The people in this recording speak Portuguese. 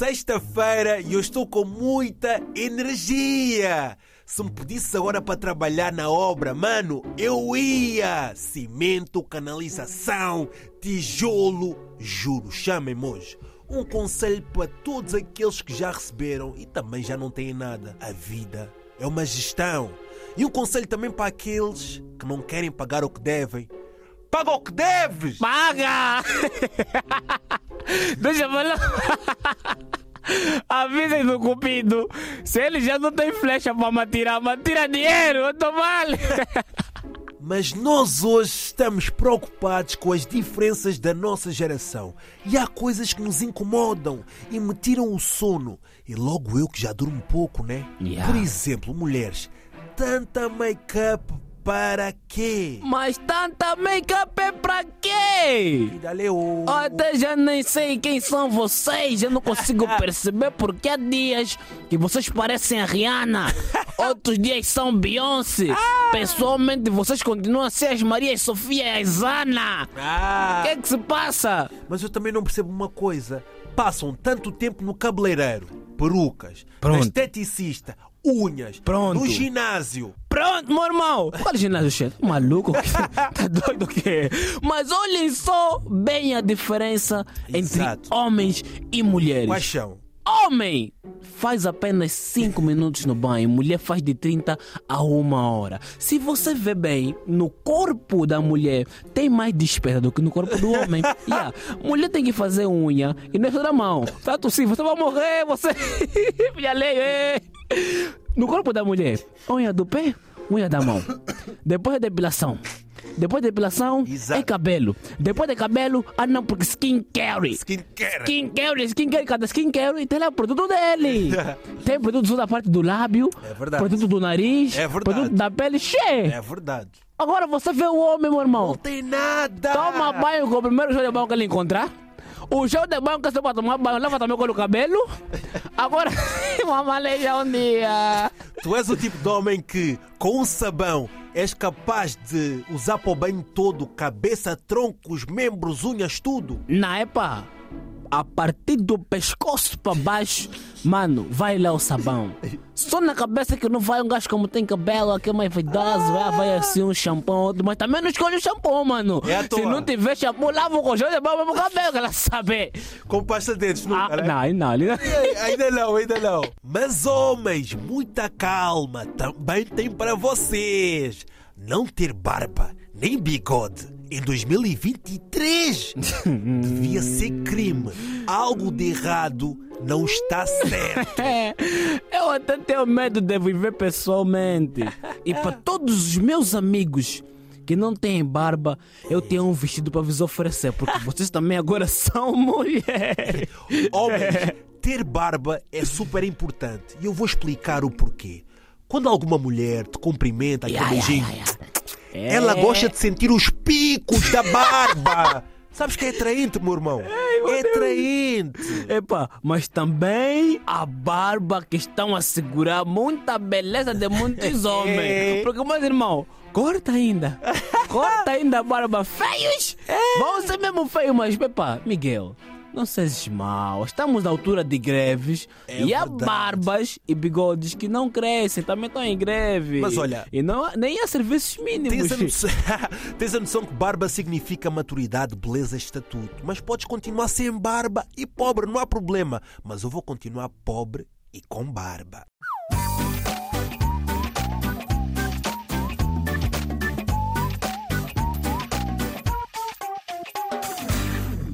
sexta-feira e eu estou com muita energia. Se me pedisse agora para trabalhar na obra, mano, eu ia. Cimento, canalização, tijolo, juro, chamem-me hoje. Um conselho para todos aqueles que já receberam e também já não têm nada. A vida é uma gestão. E um conselho também para aqueles que não querem pagar o que devem. Paga o que deves! Paga! Deixa eu falar. Avisem do cupido. Se ele já não tem flecha para me atirar, me tira dinheiro, eu tô mal. Mas nós hoje estamos preocupados com as diferenças da nossa geração. E há coisas que nos incomodam e me tiram o sono. E logo eu que já durmo pouco, né? Yeah. Por exemplo, mulheres, tanta make-up para quê? Mas tanta make-up é pra quê? Leu. Até já nem sei quem são vocês, eu não consigo perceber porque há dias que vocês parecem a Rihanna, outros dias são Beyoncé. Pessoalmente, vocês continuam a ser as Maria Sofia e as Ana. Ah, O que é que se passa? mas eu também não percebo uma coisa. Passam tanto tempo no cabeleireiro, perucas, esteticista, unhas, Pronto. no ginásio. Pronto, meu irmão. Qual ginásio, chefe? Maluco? tá doido o quê? Mas olhem só bem a diferença Exato. entre homens e mulheres. Quais são? Homem faz apenas 5 minutos no banho, mulher faz de 30 a uma hora. Se você vê bem, no corpo da mulher tem mais despesa do que no corpo do homem. Yeah. Mulher tem que fazer unha e não é da mão. Tá tossindo, você vai morrer, você. Filha lei, é. No corpo da mulher, unha do pé, unha da mão. Depois a depilação. Depois da depilação Exato. é cabelo. Depois de cabelo, ah não, porque skincare. Skincare. Skincare, skincare, cada skincare tem lá o produto dele. tem produto da parte do lábio, É verdade. produto do nariz, É verdade. produto da pele, cheio. É verdade. Agora você vê o homem, meu irmão. Não tem nada. Toma banho com o primeiro gel de banho que ele encontrar. O gel de banho que você vai tomar banho, leva também com o cabelo. Agora, uma maleja um dia. Tu és o tipo de homem que, com um sabão, és capaz de usar para o banho todo, cabeça, tronco, os membros, unhas, tudo. Na epa, a partir do pescoço para baixo, mano, vai lá o sabão. Só na cabeça que não vai um gajo como tem cabelo, aqui é mais vaidoso, vai, vai assim um shampoo, mas também não escolhe o shampoo, mano. É Se não tiver shampoo, lava o colchão de barba pro cabelo, ela sabe. Com pasta de dentes, Ah, né? não, aí não, ali não. Ei, Ainda não, ainda não. Mas homens, muita calma, também tem para vocês. Não ter barba nem bigode em 2023 devia ser crime. Algo de errado não está certo. Eu até tenho medo de viver pessoalmente. E para todos os meus amigos que não têm barba, eu tenho um vestido para vos oferecer, porque vocês também agora são mulheres. Homens, ter barba é super importante e eu vou explicar o porquê. Quando alguma mulher te cumprimenta, aquele ya, beijinho, ya, ya. ela É. gosta de sentir os picos da barba. Sabes que é atraente, meu irmão? é atraente. Epa, mas também a barba que estão a segurar muita beleza de muitos homens. Porque, meus irmão, corta ainda. Corta ainda a barba. Feios! Vão ser mesmo feios, mas, epa, Miguel. Não sejas mal, estamos na altura de greves É e há verdade. barbas e bigodes que não crescem, também estão em greve. Mas olha- E não, há- nem há serviços mínimos. Tens a, noção, tens a noção que barba significa maturidade, beleza, estatuto. Mas podes continuar sem barba e pobre, não há problema. Mas eu vou continuar pobre e com barba.